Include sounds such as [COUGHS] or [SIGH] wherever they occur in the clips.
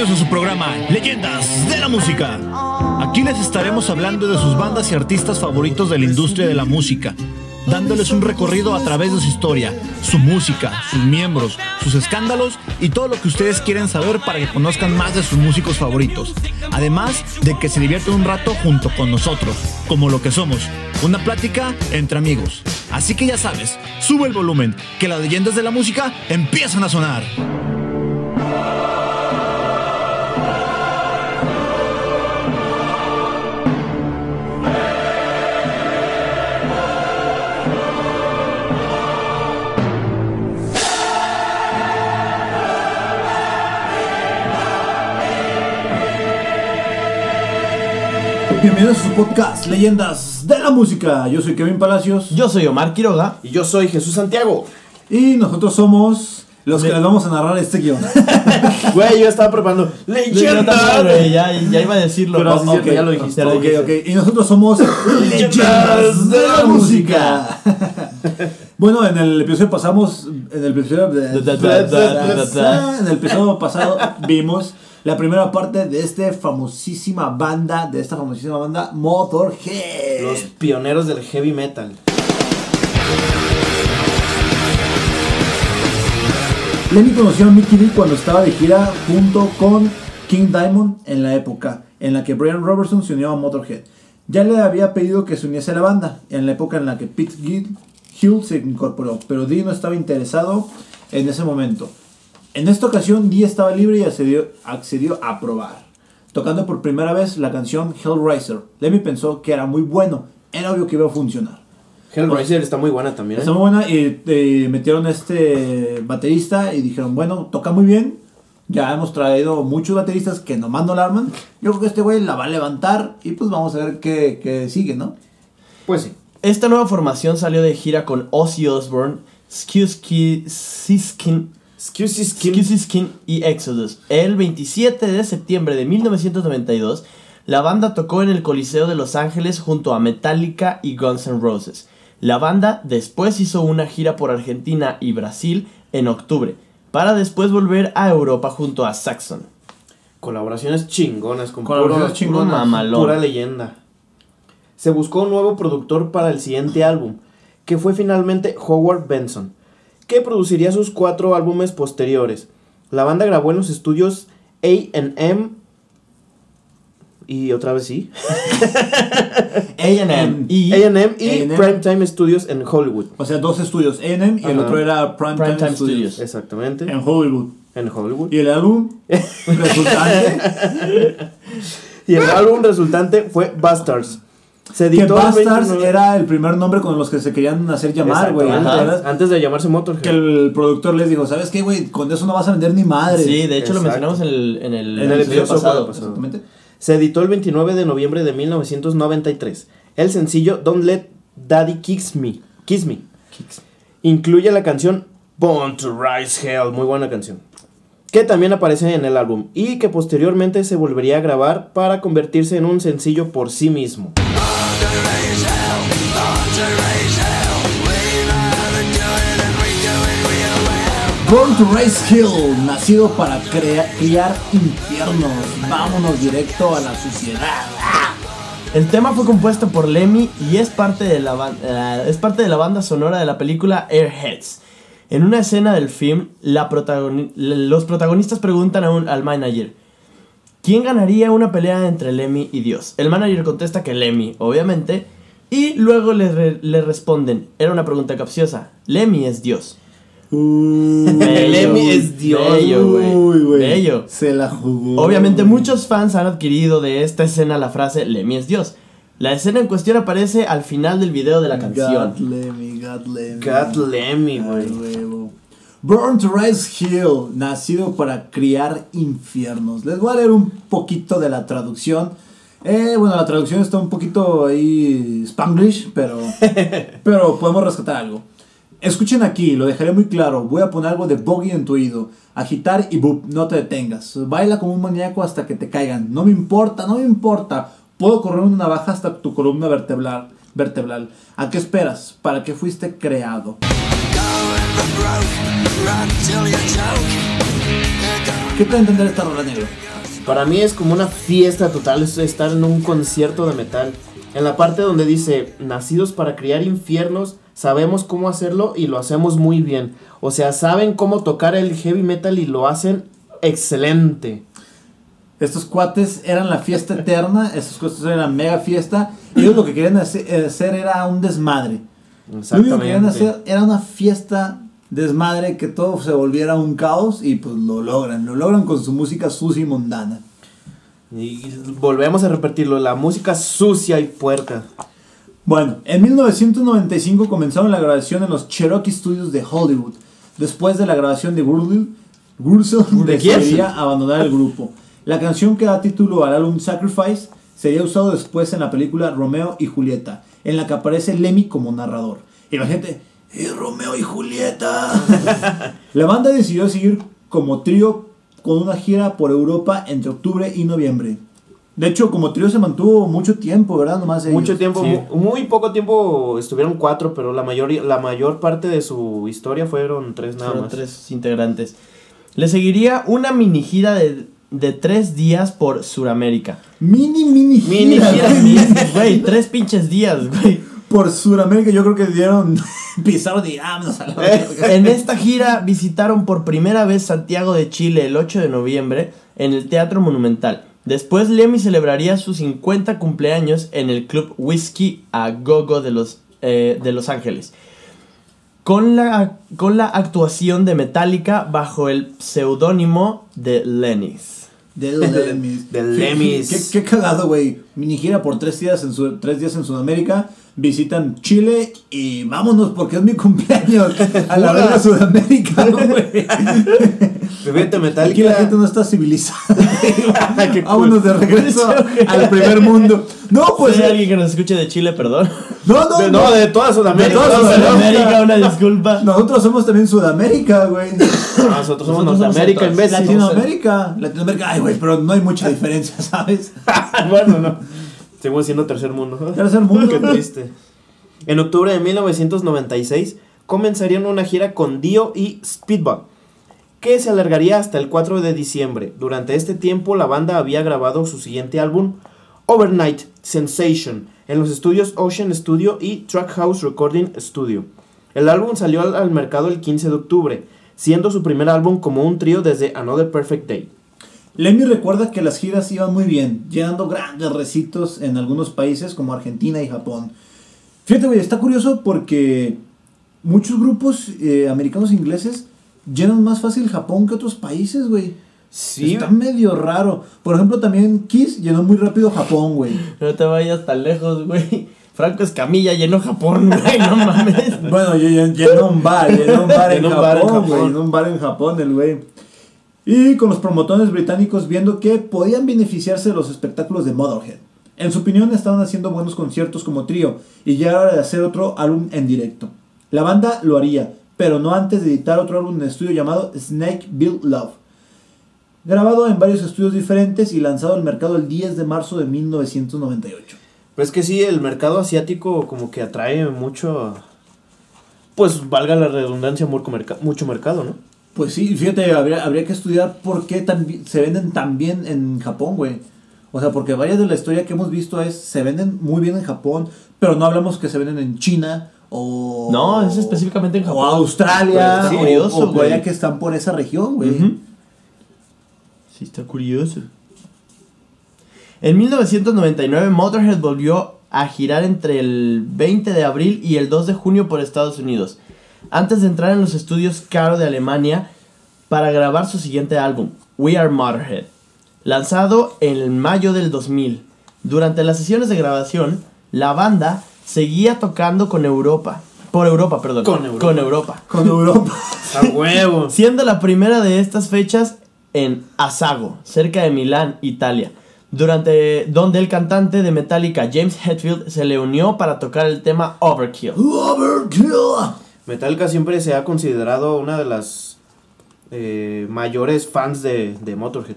A su programa Leyendas de la Música. Aquí les estaremos hablando de sus bandas y artistas favoritos de la industria de la música, dándoles un recorrido a través de su historia, su música, sus miembros, sus escándalos y todo lo que ustedes quieren saber para que conozcan más de sus músicos favoritos. Además de que se diviertan un rato junto con nosotros, como lo que somos, una plática entre amigos. Así que ya sabes, sube el volumen, que las leyendas de la música empiezan a sonar. Bienvenidos a su podcast Leyendas de la Música. Yo soy Kevin Palacios Yo soy Omar Quiroga. Y yo soy Jesús Santiago. y nosotros somos los que Le- les vamos a narrar este guion. [LAUGHS] Güey, yo estaba preparando. Yo también, ¡Leyenda! güey, ya, ya iba a decirlo. Pero ya lo dijiste. Ok, ok. Y nosotros somos [LAUGHS] Leyendas de la Música. [LAUGHS] bueno, en el episodio pasamos, en el episodio, en el episodio pasado vimos la primera parte de esta famosísima banda, de esta famosísima banda Motorhead. Los pioneros del heavy metal. Lemmy conoció a Mickey D cuando estaba de gira junto con King Diamond en la época en la que Brian Robertson se unió a Motorhead. Ya le había pedido que se uniese a la banda en la época en la que Pete Gill Hill se incorporó, pero Dee no estaba interesado en ese momento. En esta ocasión Dee estaba libre y accedió, accedió a probar, tocando por primera vez la canción Hellraiser. Lemmy pensó que era muy bueno, era obvio que iba a funcionar. Hellraiser está muy buena también. ¿eh? Está muy buena y eh, metieron a este baterista y dijeron, bueno, toca muy bien. Ya hemos traído muchos bateristas que nomás no la arman. Yo creo que este güey la va a levantar y pues vamos a ver qué, qué sigue, ¿no? Pues sí. Esta nueva formación salió de gira con Ozzy Osbourne, Skin, Skin, Skin. Y Exodus. El 27 de septiembre de 1992, la banda tocó en el Coliseo de Los Ángeles junto a Metallica y Guns N' Roses. La banda después hizo una gira por Argentina y Brasil en octubre, para después volver a Europa junto a Saxon. Colaboraciones chingonas con Colaboraciones puro, chingonas. puro Mamalón. pura leyenda. Se buscó un nuevo productor para el siguiente álbum, que fue finalmente Howard Benson, que produciría sus cuatro álbumes posteriores. La banda grabó en los estudios A&M y otra vez sí, [LAUGHS] A&M y A&M y. Primetime Studios en Hollywood. O sea, dos estudios, A&M y el otro era Primetime. Studios. Exactamente, En Hollywood. en Hollywood. Y el álbum resultante, [LAUGHS] Y el álbum resultante fue Bastards. Se que editó Bastards 29 era el primer nombre con los que se querían hacer llamar, güey. Antes de llamarse Motorhead. Que el productor les dijo, ¿sabes qué, güey? Con eso no vas a vender ni madre. Sí, de hecho lo mencionamos en el, en el, En el episodio pasado. pasado. Exactamente. Se editó el 29 de noviembre de 1993. El sencillo Don't Let Daddy Kiss Me. Kiss Me. Incluye la canción Born to Rise Hell. Muy buena canción. Que también aparece en el álbum. Y que posteriormente se volvería a grabar para convertirse en un sencillo por sí mismo. Born to Raise Hill, nacido para criar infiernos. Vámonos directo a la suciedad. El tema fue compuesto por Lemmy y es parte de la, eh, es parte de la banda sonora de la película Airheads. En una escena del film, los protagonistas preguntan a un- al manager, ¿quién ganaría una pelea entre Lemmy y Dios? El manager contesta que Lemmy, obviamente, y luego le, le responden, era una pregunta capciosa, Lemmy es Dios. Lemmy es Dios. Bello, güey. Bello. Se la jugó. Obviamente muchos fans han adquirido de esta escena la frase Lemmy es Dios. La escena en cuestión aparece al final del video de la canción. God Lemmy, God Lemmy. God Lemmy, güey. Born to Rise Hill, nacido para criar infiernos. Les voy a leer un poquito de la traducción. Eh, bueno, la traducción está un poquito ahí spanglish, pero, [LAUGHS] pero podemos rescatar algo. Escuchen aquí, lo dejaré muy claro. Voy a poner algo de bogey en tu oído. Agitar y boop, no te detengas. Baila como un maníaco hasta que te caigan. No me importa, no me importa. Puedo correr una navaja hasta tu columna vertebral. vertebral. ¿A qué esperas? ¿Para qué fuiste creado? ¿Qué te entender esta rola negro? Para mí es como una fiesta total, es estar en un concierto de metal. En la parte donde dice, nacidos para criar infiernos, sabemos cómo hacerlo y lo hacemos muy bien. O sea, saben cómo tocar el heavy metal y lo hacen excelente. Estos cuates eran la fiesta eterna, estos cuates eran la mega fiesta. Y ellos lo que querían hacer, hacer era un desmadre. Lo único que querían hacer era una fiesta desmadre, que todo se volviera un caos y pues lo logran. Lo logran con su música sucia y mundana. Y volvemos a repetirlo, la música sucia y puerca. Bueno, en 1995 comenzaron la grabación en los Cherokee Studios de Hollywood. Después de la grabación de Gurzel, decidiría abandonar el grupo. La canción que da título al álbum Sacrifice sería usado después en la película Romeo y Julieta, en la que aparece Lemmy como narrador. Y la gente, ¡y Romeo y Julieta! [LAUGHS] la banda decidió seguir como trío con una gira por Europa entre octubre y noviembre. De hecho, como trío se mantuvo mucho tiempo, ¿verdad? Nomás ellos. Mucho tiempo, Sí. muy poco tiempo estuvieron cuatro, pero la mayor, la mayor parte de su historia fueron tres nada Fueron más. tres integrantes. Le seguiría una mini gira de, de tres días por Sudamérica. Mini, mini gira. Mini gira, [LAUGHS] Güey, tres pinches días, güey. Por Sudamérica yo creo que dieron, [LAUGHS] pisaron y vámonos a la. [LAUGHS] En esta gira visitaron por primera vez Santiago de Chile el 8 de noviembre en el Teatro Monumental. Después Lemmy celebraría sus 50 cumpleaños en el club Whiskey a Gogo de los, eh, de Los Ángeles. Con la, con la actuación de Metallica bajo el seudónimo de Lennis. De Lemmys. De Qué- Lemmys. Qué, qué cagado, güey. Mini gira por tres días, en su- tres días en Sudamérica. Visitan Chile y vámonos porque es mi cumpleaños. A la verga Sudamérica, güey. Aquí la gente no está civilizada. [LAUGHS] Vámonos de regreso [LAUGHS] al primer mundo. No, Pues si hay alguien que nos escuche de Chile, perdón. No, no, De- no. no, de toda Sudamérica. De toda Sudamérica. América, una disculpa. Nosotros somos también Sudamérica, güey. Nosotros somos Norteamérica, somos imbécil. Latinoamérica. Latinoamérica. Ay, güey, pero no hay mucha diferencia, ¿sabes? [LAUGHS] bueno, no. Seguimos siendo tercer mundo. [LAUGHS] Tercer mundo. Qué triste. En octubre de 1996 comenzarían una gira con Dio y Speedball, que se alargaría hasta el 4 de diciembre. Durante este tiempo la banda había grabado su siguiente álbum, Overnight Sensation, en los estudios Ocean Studio y Trackhouse Recording Studio. El álbum salió al, al mercado el 15 de octubre, siendo su primer álbum como un trío desde Another Perfect Day. Lemmy recuerda que las giras iban muy bien, llenando grandes recitos en algunos países como Argentina y Japón. Fíjate, güey, está curioso porque muchos grupos eh, americanos e ingleses llenan más fácil Japón que otros países, güey. Sí, Está medio raro. Por ejemplo, también Kiss llenó muy rápido Japón, güey. [LAUGHS] No te vayas tan lejos, güey. Franco Escamilla llenó Japón, güey, no mames. Bueno, llen- llenó un bar, llenó un bar [LAUGHS] en Japón, güey. Llenó un bar en Japón, el güey. Y con los promotores británicos viendo que podían beneficiarse de los espectáculos de Motorhead. En su opinión, estaban haciendo buenos conciertos como trío y ya era hora de hacer otro álbum en directo. La banda lo haría, pero no antes de editar otro álbum en estudio llamado Snake Bill Love. Grabado en varios estudios diferentes y lanzado al mercado el 10 de marzo de 1998. Pero es que sí, el mercado asiático como que atrae mucho, pues valga la redundancia, mucho mercado, ¿no? Pues sí, fíjate, habría, habría que estudiar por qué se venden tan bien en Japón, güey. O sea, porque varias de la historia que hemos visto es, se venden muy bien en Japón, pero no hablamos que se venden en China o... No, es específicamente en O Japón. Australia, Pues, sí, o- curioso, o, que están por esa región, güey. Sí, está curioso. En 1999, Motorhead volvió a girar entre el 20 de abril y el 2 de junio por Estados Unidos, antes de entrar en los estudios Caro de Alemania para grabar su siguiente álbum, We Are Motorhead, lanzado en mayo del 2000. Durante las sesiones de grabación, la banda seguía tocando con Europa, por Europa, perdón, Con Europa. Con Europa Con Europa. [LAUGHS] A huevo. siendo la primera de estas fechas en Asago, cerca de Milán, Italia, durante donde el cantante de Metallica James Hetfield se le unió para tocar el tema Overkill. Overkill. Metallica siempre se ha considerado una de las eh, mayores fans de, de Motorhead.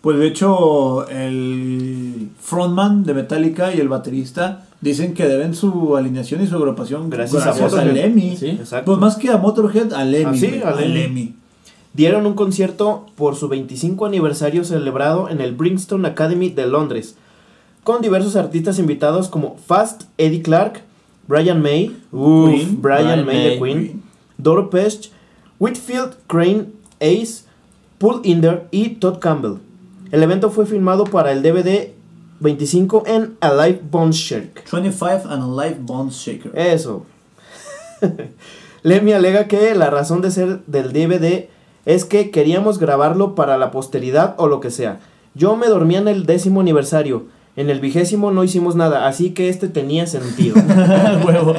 Pues de hecho, el frontman de Metallica y el baterista dicen que deben su alineación y su agrupación Gracias a a. Lemmy. Sí. Pues más que a Motorhead, a Lemmy. Ah, sí, güey, a a Lemmy. Lemmy. dieron un concierto por su 25 aniversario celebrado en el Brixton Academy de Londres, con diversos artistas invitados como Fast, Eddie Clark, Brian May, uf, Queen, Brian, Brian May de. Queen, Doro Pesch, Whitfield Crane, Ace, Paul Inder y Todd Campbell. El evento fue filmado para el DVD 25 en Alive Bone Shake. 25 and a Live Bond Shaker. Eso. [LAUGHS] Lemmy alega que la razón de ser del DVD es que queríamos grabarlo para la posteridad o lo que sea. Yo me dormía en el décimo aniversario. En el vigésimo no hicimos nada, así que este tenía sentido. [LAUGHS] [LAUGHS] Huevo.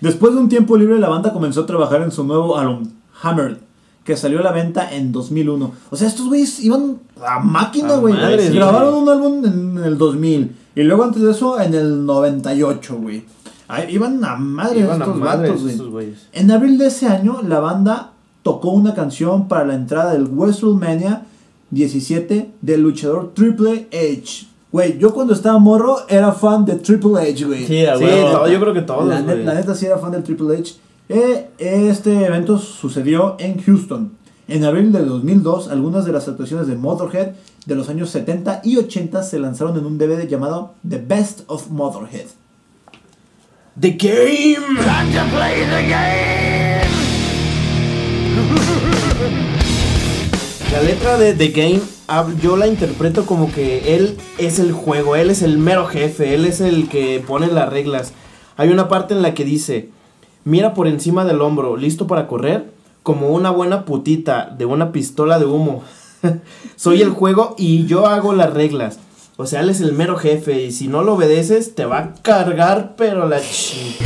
Después de un tiempo libre, la banda comenzó a trabajar en su nuevo álbum, Hammered, que salió a la venta en 2001. O sea, estos güeyes iban a máquina, güey. madres, Grabaron un álbum en el 2000 y luego antes de eso en el 98, güey. Iban a madre Iban a vatos, estos güeyes. En abril de ese año, la banda tocó una canción para la entrada del WrestleMania 17 del luchador Triple H. Güey, yo cuando estaba morro era fan de Triple H, güey. Sí, Sí, todo, yo creo que todos, La, net- la neta sí era fan del Triple H. Eh, este evento sucedió en Houston. En abril del 2002, algunas de las actuaciones de Motorhead de los años 70 y 80 se lanzaron en un DVD llamado The Best of Motorhead. The Game. La letra de The Game hab- yo la interpreto como que él es el juego, él es el mero jefe, él es el que pone las reglas. Hay una parte en la que dice, mira por encima del hombro, listo para correr, como una buena putita de una pistola de humo. [LAUGHS] Soy el juego y yo hago las reglas. O sea, él es el mero jefe y si no lo obedeces te va a cargar, pero la chi.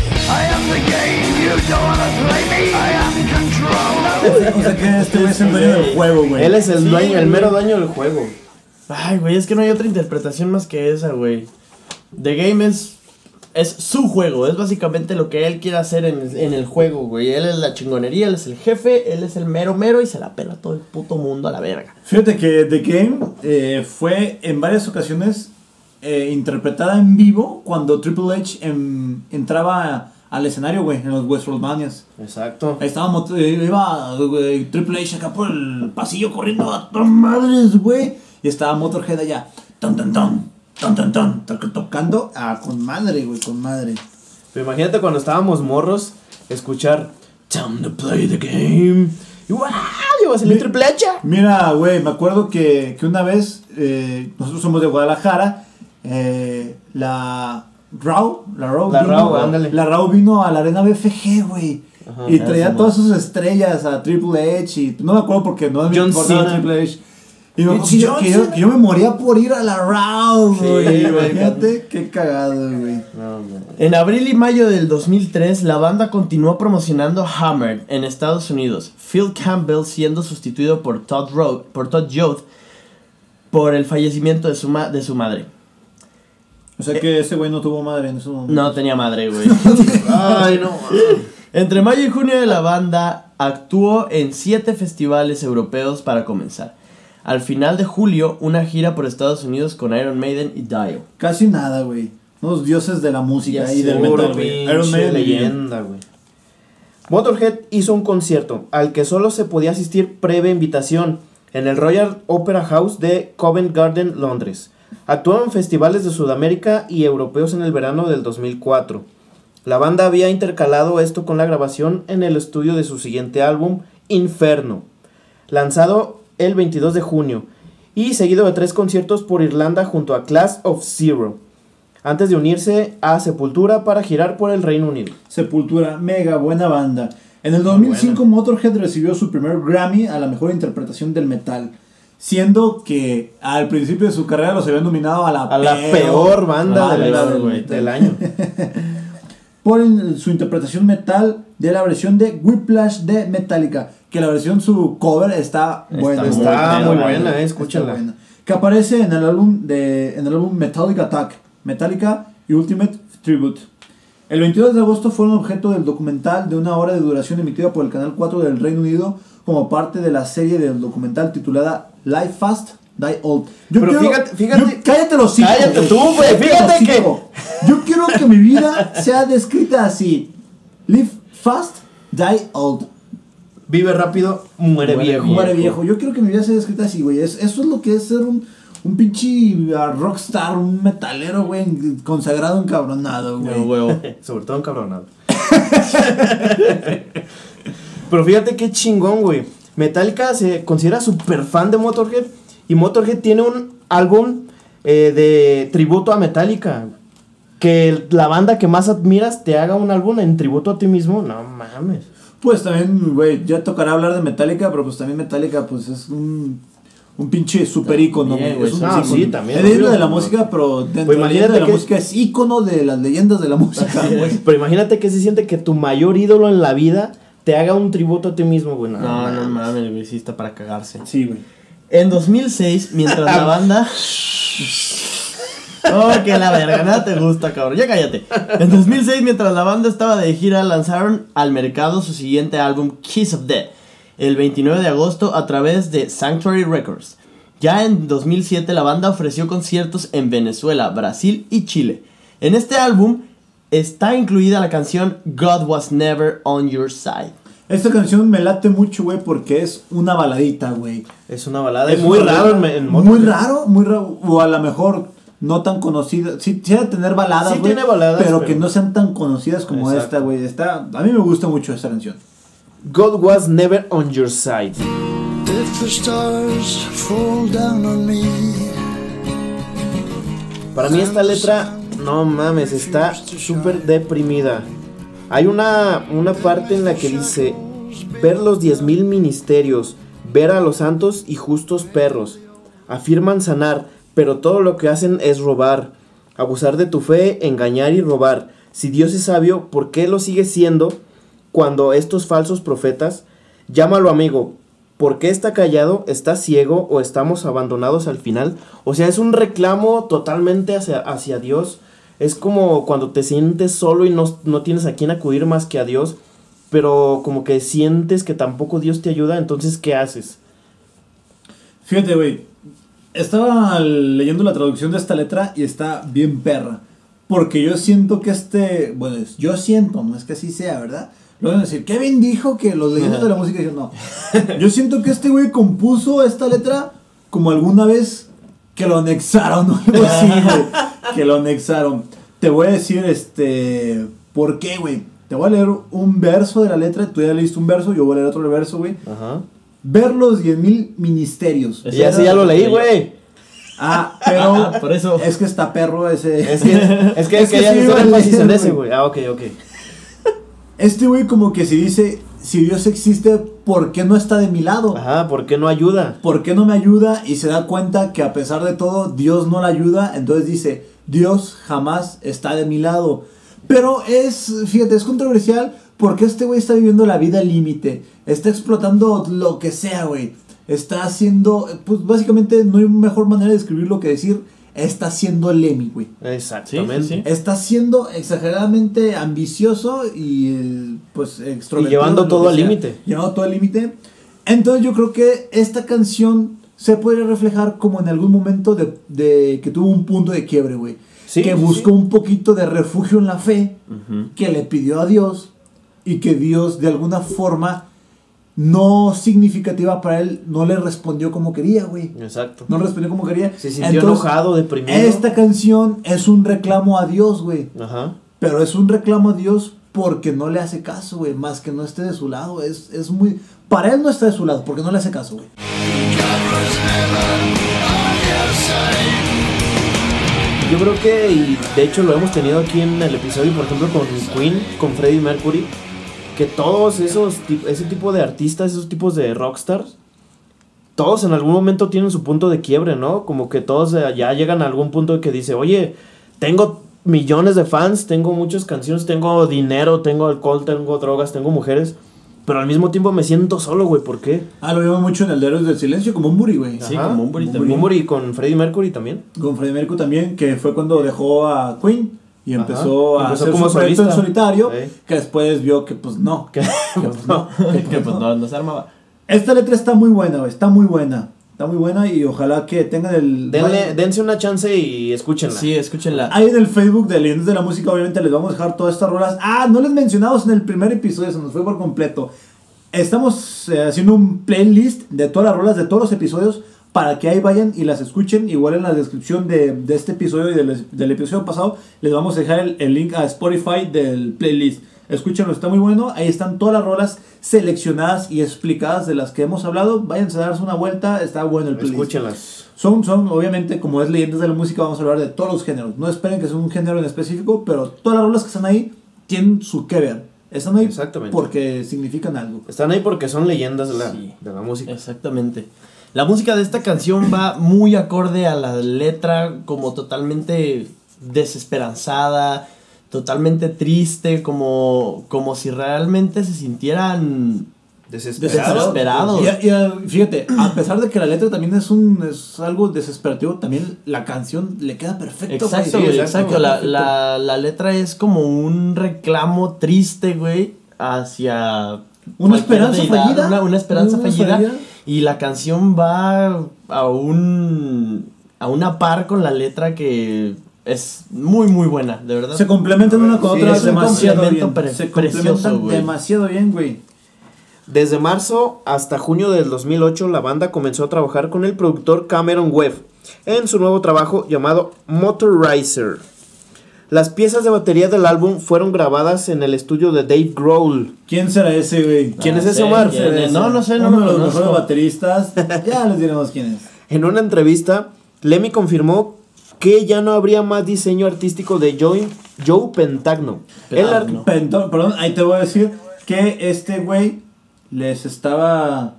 O sea que este güey es el dueño del juego, güey. Él es el Sí, dueño, el mero dueño del juego. Ay, güey, es que no hay otra interpretación más que esa, güey. The Game es, es su juego, es básicamente lo que él quiere hacer en, en el juego, güey. Él es la chingonería, él es el jefe, él es el mero mero y se la pela todo el puto mundo a la verga. Fíjate que The Game eh, fue en varias ocasiones eh, interpretada en vivo cuando Triple H em, entraba al escenario, güey, en los WrestleManias. Exacto. Ahí estaba, mot- eh, iba güey, Triple H acá por el pasillo corriendo a todas madres, güey. Y estaba Motorhead allá, ton, ton, ton, ton, ton, ton, to- tocando ah, con madre, güey, con madre. Pero imagínate cuando estábamos morros, escuchar Time to play the game. Y ¡guau! Salir Mi- triple H. Mira, güey, me acuerdo que, que una vez, eh, nosotros somos de Guadalajara, eh, la Raw, la Raw, La vino, ándale. la vino a la arena BFG, güey. Ajá. y traía todas sus estrellas a Triple H y no me acuerdo porque no me John importaba Cena. Triple H. Y que yo, John que, yo, Cena. que yo me moría por ir a la Raw, Sí, güey. Imagínate qué cagado, güey. No. En abril y mayo del 2003, la banda continuó promocionando Hammered en Estados Unidos. Phil Campbell siendo sustituido por Todd, Ro por Todd Joad por el fallecimiento de su, ma- de su madre. O sea que ese güey no tuvo madre en ese momento. No tenía madre, güey. [LAUGHS] Ay, no. Entre mayo y junio la banda actuó en siete festivales europeos para comenzar. Al final de julio, una gira por Estados Unidos con Iron Maiden y Dio. Casi nada, güey. Unos dioses de la música y del metal, güey. Iron Maiden leyenda, güey. Motorhead hizo un concierto al que solo se podía asistir previa invitación en el Royal Opera House de Covent Garden, Londres. Actuó en festivales de Sudamérica y europeos en el verano del 2004. La banda había intercalado esto con la grabación en el estudio de su siguiente álbum, Inferno, lanzado el 22 de junio, y seguido de tres conciertos por Irlanda junto a Class of Zero, antes de unirse a Sepultura para girar por el Reino Unido. Sepultura, mega buena banda. En el 2005 Motorhead recibió su primer Grammy a la mejor interpretación del metal, siendo que al principio de su carrera los habían nominado a la, A la peor banda del, peor, del- güey. del año. [LAUGHS] por su interpretación metal de la versión de Whiplash de Metallica, que la versión su cover está buena, Está muy buena, eh, escúchala. buena. Que aparece en el álbum de en el álbum Metallica Attack, Metallica y Ultimate Tribute. El 22 de agosto fueron objeto del documental de una hora de duración emitida por el Canal 4 del Reino Unido como parte de la serie del documental titulada Life Fast, Die Old. Yo Pero fíjate- fíjate- yo- cállate los hijos. Cállate tú, güey, fíjate que- Yo quiero que mi vida sea descrita así. Live fast, die old. Vive rápido, muere, Muere viejo. Muere viejo. Yo quiero que mi vida sea escrita así, güey. Es- eso es lo que es ser un, un pinche ah, rockstar, un metalero, güey, consagrado, encabronado, güey. Huevo, [LAUGHS] huevo. Sobre todo encabronado. [LAUGHS] Pero fíjate qué chingón, güey. Metallica se considera súper fan de Motorhead. Y Motorhead tiene un álbum eh, de tributo a Metallica. Que la banda que más admiras te haga un álbum en tributo a ti mismo. No mames. Pues también, güey, ya tocará hablar de Metallica, pero pues también Metallica, pues es un, un pinche super ícono, güey. Es un ah, sí, también, Es de la música, pero dentro Pues de la imagínate de la que- música es ícono de las leyendas de la [LAUGHS] música, güey. Pero imagínate que se siente que tu mayor ídolo en la vida te haga un tributo a ti mismo, güey. No, no mames, güey, sí está para cagarse. Sí, güey. En 2006, mientras la banda... Oh, que la verga, nada te gusta, cabrón. Ya cállate. En 2006, mientras la banda estaba de gira, lanzaron al mercado su siguiente álbum, Kiss of Death, el 29 de agosto a través de Sanctuary Records. Ya en 2007, la banda ofreció conciertos en Venezuela, Brasil y Chile. En este álbum está incluida la canción God Was Never on Your Side. Esta canción me late mucho, güey, porque es una baladita, güey. Es una balada. Es Es muy raro en, en Muy raro, muy raro. O a lo mejor no tan conocida. Sí, sí de tener baladas, Sí güey. tiene baladas, pero, pero- que no sean tan conocidas como Exacto. esta, güey. Está, a mí me gusta mucho esta canción. God was never on your side. If the stars fall down on me, Para mí esta letra, no mames, está súper deprimida. Hay una, una parte en la que dice, ver los diez mil ministerios, ver a los santos y justos perros. Afirman sanar, pero todo lo que hacen es robar. Abusar de tu fe, engañar y robar. Si Dios es sabio, ¿por qué lo sigue siendo cuando estos falsos profetas, llámalo amigo, ¿por qué está callado? ¿Está ciego o estamos abandonados al final? O sea, es un reclamo totalmente hacia, hacia Dios. Es como cuando te sientes solo y no, no tienes a quién acudir más que a Dios, pero como que sientes que tampoco Dios te ayuda, entonces ¿qué haces? Fíjate, güey. Estaba leyendo la traducción de esta letra y está bien perra. Porque yo siento que este. Bueno, yo siento, no es que así sea, ¿verdad? Lo van a decir, Kevin dijo que los leyendas de la música. Yo, no. Yo siento que este güey compuso esta letra como alguna vez que lo anexaron [LAUGHS] o algo así, güey. Que lo anexaron. Te voy a decir, este. ¿Por qué, güey? Te voy a leer un verso de la letra. Tú ya leíste un verso, yo voy a leer otro verso, güey. Ajá. Ver los 10.000 ministerios. Ese Y así era- ya lo leí, güey. Ah, pero [LAUGHS] Ah, por eso. es que está perro ese. Es que, es que Es que [LAUGHS] querías sí, hacer iba a énfasis en leer, ese, güey. güey. Ah, ok, ok. Este güey como que si dice, si Dios existe, ¿por qué no está de mi lado? Ajá, ¿por qué no ayuda? ¿Por qué no me ayuda? Y se da cuenta que a pesar de todo, Dios no la ayuda. Entonces dice, Dios jamás está de mi lado. Pero es, fíjate, es controversial porque este güey está viviendo la vida al límite. Está explotando lo que sea, güey. Está haciendo, pues básicamente no hay mejor manera de describirlo que decir, está haciendo Lemmy, güey. Exactamente. Sí, sí, Está siendo exageradamente ambicioso y pues extrovertido. Y llevando todo al límite. Llevando todo al límite. Entonces yo creo que esta canción se podría reflejar como en algún momento de, de que tuvo un punto de quiebre, güey. Sí, que buscó sí. un poquito de refugio en la fe, que le pidió a Dios y que Dios de alguna forma no significativa para él no le respondió como quería, güey. Exacto. No le respondió como quería. Se sintió enojado, deprimido. Esta canción es un reclamo a Dios, güey. Ajá. Pero es un reclamo a Dios porque no le hace caso, güey. Más que no esté de su lado. Es, es muy. Para él no está de su lado porque no le hace caso, güey. Yo creo que, y de hecho lo hemos tenido aquí en el episodio, por ejemplo, con Queen, con Freddie Mercury, que todos esos, ese tipo de artistas, esos tipos de rockstars, todos en algún momento tienen su punto de quiebre, ¿no? Como que todos eh, ya llegan a algún punto que dice, oye, tengo millones de fans, tengo muchas canciones, tengo dinero, tengo alcohol, tengo drogas, tengo mujeres, pero al mismo tiempo me siento solo, güey, ¿por qué? Ah, lo vimos mucho en el de Héroes del Silencio, como un Muri, güey. Sí, como un burrito. Muy Bumburi con Freddie Mercury también. Con Freddie Mercury también, que fue cuando dejó a Queen y Ajá. empezó a Empezó hacer como su proyecto en solitario. Sí. Que después vio que, pues no. [LAUGHS] Que- [LAUGHS] pues, no. [LAUGHS] que pues no, no se armaba. Esta letra está muy buena. Está muy buena. Está muy buena y ojalá que tengan el. Denle, dense una chance y escúchenla. Sí, escúchenla. Ahí en el Facebook de Leyendas de la Música, obviamente les vamos a dejar todas estas rolas. Ah, no les mencionamos en el primer episodio, se nos fue por completo. Estamos eh, haciendo un playlist de todas las rolas de todos los episodios para que ahí vayan y las escuchen. Igual en la descripción de, de este episodio y del, del episodio pasado les vamos a dejar el, el link a Spotify del playlist. Escúchenlo, está muy bueno. Ahí están todas las rolas seleccionadas y explicadas de las que hemos hablado. Váyanse a darse una vuelta, está bueno el playlist. Escúchenlas. Son, son, obviamente, como es leyendas de la música, vamos a hablar de todos los géneros. No esperen que sea un género en específico, pero todas las rolas que están ahí tienen su que ver. Están ahí Exactamente. porque significan algo. Están ahí porque son leyendas de la, Sí. de la música. Exactamente. La música de esta canción va muy acorde a la letra, como totalmente desesperanzada, totalmente triste, como, como si realmente se sintieran Desesperado. Desesperado. Y, y, fíjate, a pesar de que la letra también es un es algo desesperativo, también la canción le queda perfecto. Exacto, güey, exacto. exacto. La, la, la letra es como un reclamo triste, güey, hacia... Una esperanza deidad, fallida. Una, una esperanza Una fallida. fallida. Y la canción va a un... a una par con la letra que es muy, muy buena, de verdad. Se complementan una con Sí, otra es demasiado bien. pre- Se complementan güey. demasiado bien, güey. Desde marzo hasta junio del 2008, la banda comenzó a trabajar con el productor Cameron Webb en su nuevo trabajo llamado Motorizer. Las piezas de batería del álbum fueron grabadas en el estudio de Dave Grohl. ¿Quién será ese, güey? ¿Quién Ah, es ese, Omar? No, no sé, no Uno lo de los conozco. mejores bateristas. ya les diremos quién es. [LAUGHS] En una entrevista, Lemmy confirmó que ya no habría más diseño artístico de Joe, Joe Pentagno. El ar- Pentagno. Perdón, ahí te voy a decir que este güey les estaba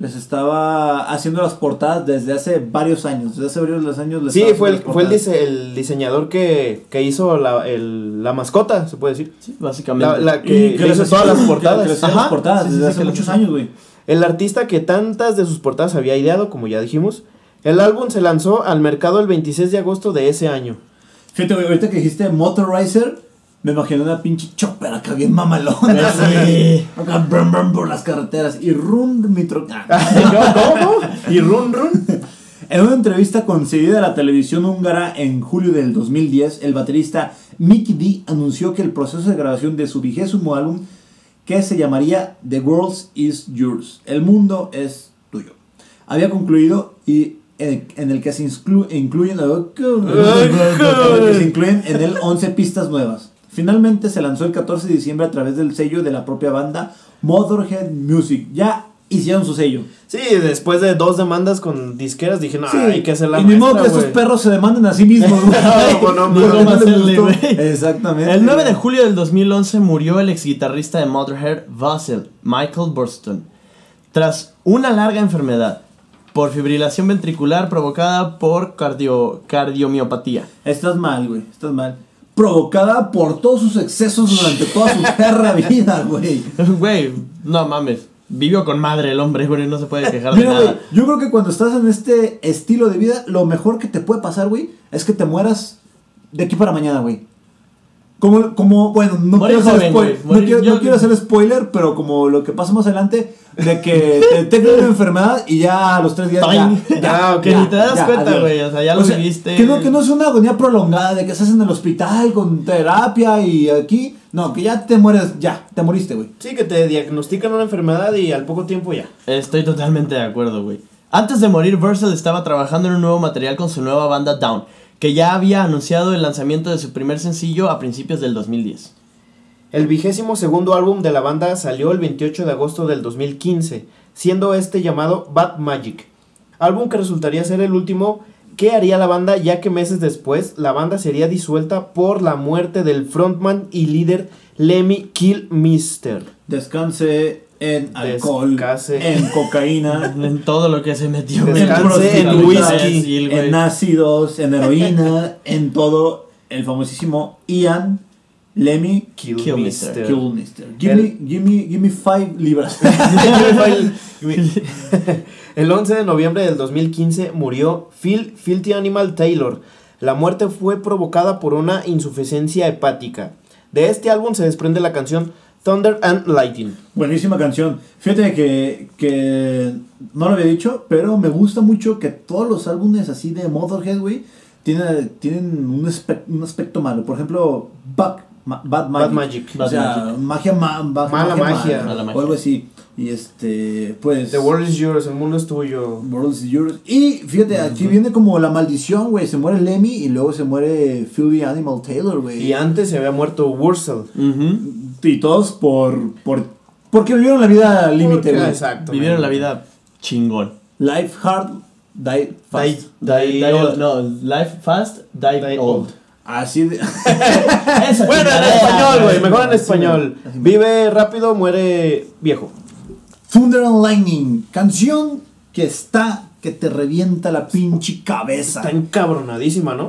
les estaba haciendo las portadas desde hace varios años. Desde hace varios años les Sí, fue el, fue el, dise- el diseñador que, que hizo la, el- la mascota, se puede decir. Sí, básicamente. La- la- que les hizo todas las que- portadas. que Ajá, las portadas sí, sí, desde sí, hace que muchos años, güey. El artista que tantas de sus portadas había ideado, como ya dijimos, el álbum se lanzó al mercado el 26 de agosto de ese año. Fíjate, güey, ahorita que dijiste Motorizer, me imaginé una pinche chopper acá bien mamalona, Sí. güey. Acá brum, brum, por las carreteras y run mi Ah. [LAUGHS] ¿Cómo? ¿Y Run Run? En una entrevista concedida a la televisión húngara en julio del 2010, el baterista Mickey D anunció que el proceso de grabación de su vigésimo álbum, que se llamaría The World Is Yours, El mundo es tuyo, había concluido y en, en el que se inclu- incluyen, [LAUGHS] que se incluyen en él 11 pistas nuevas. Finalmente se lanzó el 14 de diciembre a través del sello de la propia banda Motorhead Music. Ya hicieron su sello. Sí, después de dos demandas con disqueras dije, no, Sí, hay que hacer la y ni modo que estos güey". perros se demanden a sí mismos. [LAUGHS] güey. [LAUGHS] No, no, no. Exactamente. El 9 de julio del 2011 murió el ex guitarrista de Motorhead, Vassell, Michael Burston, tras una larga enfermedad por fibrilación ventricular provocada por cardio, cardiomiopatía. Estás mal, güey. Estás mal. Provocada por todos sus excesos durante toda su [LAUGHS] perra vida, güey. Güey, no mames. Vivió con madre el hombre, güey, no se puede quejar de güey, nada. yo creo que cuando estás en este estilo de vida, lo mejor que te puede pasar, güey, es que te mueras de aquí para mañana, güey. Como, como, bueno, no quiero, hacer spoiler, no, quiero, no yo- quiero hacer spoiler, pero como lo que pasa más adelante, de que te tengas una enfermedad y ya a los tres días ya, ya, Ah, ya, ni te das ya, cuenta, güey, o sea, ya lo viviste. Que no, que no es una agonía prolongada de que estás en el hospital con terapia y aquí. No, que ya te mueres, ya, te moriste, güey. Sí, que te diagnostican una enfermedad y al poco tiempo ya. Estoy totalmente de acuerdo, güey. Antes de morir, Bursell estaba trabajando en un nuevo material con su nueva banda Down, que ya había anunciado el lanzamiento de su primer sencillo a principios del 2010. El vigésimo segundo álbum de la banda salió el 28 de agosto del 2015, siendo este llamado Bad Magic. Álbum que resultaría ser el último que haría la banda ya que meses después la banda sería disuelta por la muerte del frontman y líder Lemmy Kilmister. Descanse en alcohol, en cocaína, [LAUGHS] En todo lo que se metió. Descanse prostitutas, en whisky, en ácidos, en heroína, en todo. El famosísimo Ian Lemmy Kilmister. Kilmister. Give me, give me, give me five libras. [LAUGHS] [LAUGHS] El 11 de noviembre del 2015 murió Phil Filthy Animal Taylor. La muerte fue provocada por una insuficiencia hepática. De este álbum se desprende la canción Thunder and Lightning. Buenísima canción. Fíjate que, que no lo había dicho, pero me gusta mucho que todos los álbumes así de Motorhead, güey, tienen, tienen un, espe- un aspecto malo. Por ejemplo, Bad, Ma- Bad Magic. Bad Magic. O sea, Magic. magia ma- Mala magia. Mala O algo así. Y este, pues. The world is yours, el mundo es tuyo. World is yours. Y fíjate, aquí viene como la maldición, güey. Se muere Lemmy y luego se muere Philly Animal Taylor, güey. Y antes se había muerto Wurzel. Ujú. Y todos por, por. Porque vivieron la vida límite, güey. Exacto. Vivieron la vida chingón. Life hard, die fast. Die- Die- die die old. old. No, life fast, die, Die old. old. Así de. [LAUGHS] Bueno, en español, güey. Mejor en español. Vive rápido, muere viejo. Thunder and Lightning. Canción que está. Que te revienta la pinche cabeza. Está encabronadísima, ¿no?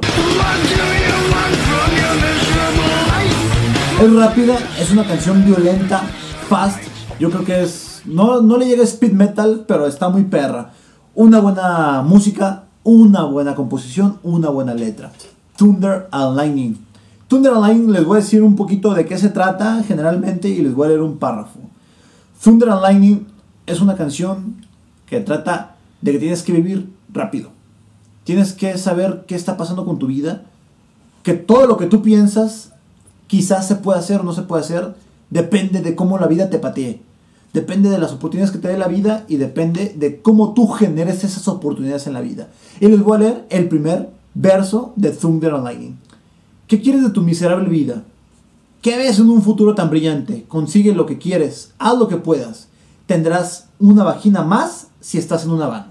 Es rápida, es una canción violenta, fast. Yo creo que es. No, no le llega speed metal, pero está muy perra. Una buena música, una buena composición, una buena letra. Thunder and Lightning. Thunder and Lightning les voy a decir un poquito de qué se trata generalmente y les voy a leer un párrafo. Thunder and Lightning es una canción que trata de que tienes que vivir rápido. Tienes que saber qué está pasando con tu vida. Que todo lo que tú piensas quizás se pueda hacer o no se puede hacer. Depende de cómo la vida te patee. Depende de las oportunidades que te dé la vida y depende de cómo tú generes esas oportunidades en la vida. Y les voy a leer el primer verso de Thunder and Lightning. ¿Qué quieres de tu miserable vida? ¿Qué ves en un futuro tan brillante? Consigue lo que quieres, haz lo que puedas. Tendrás una vagina más si estás en una banda.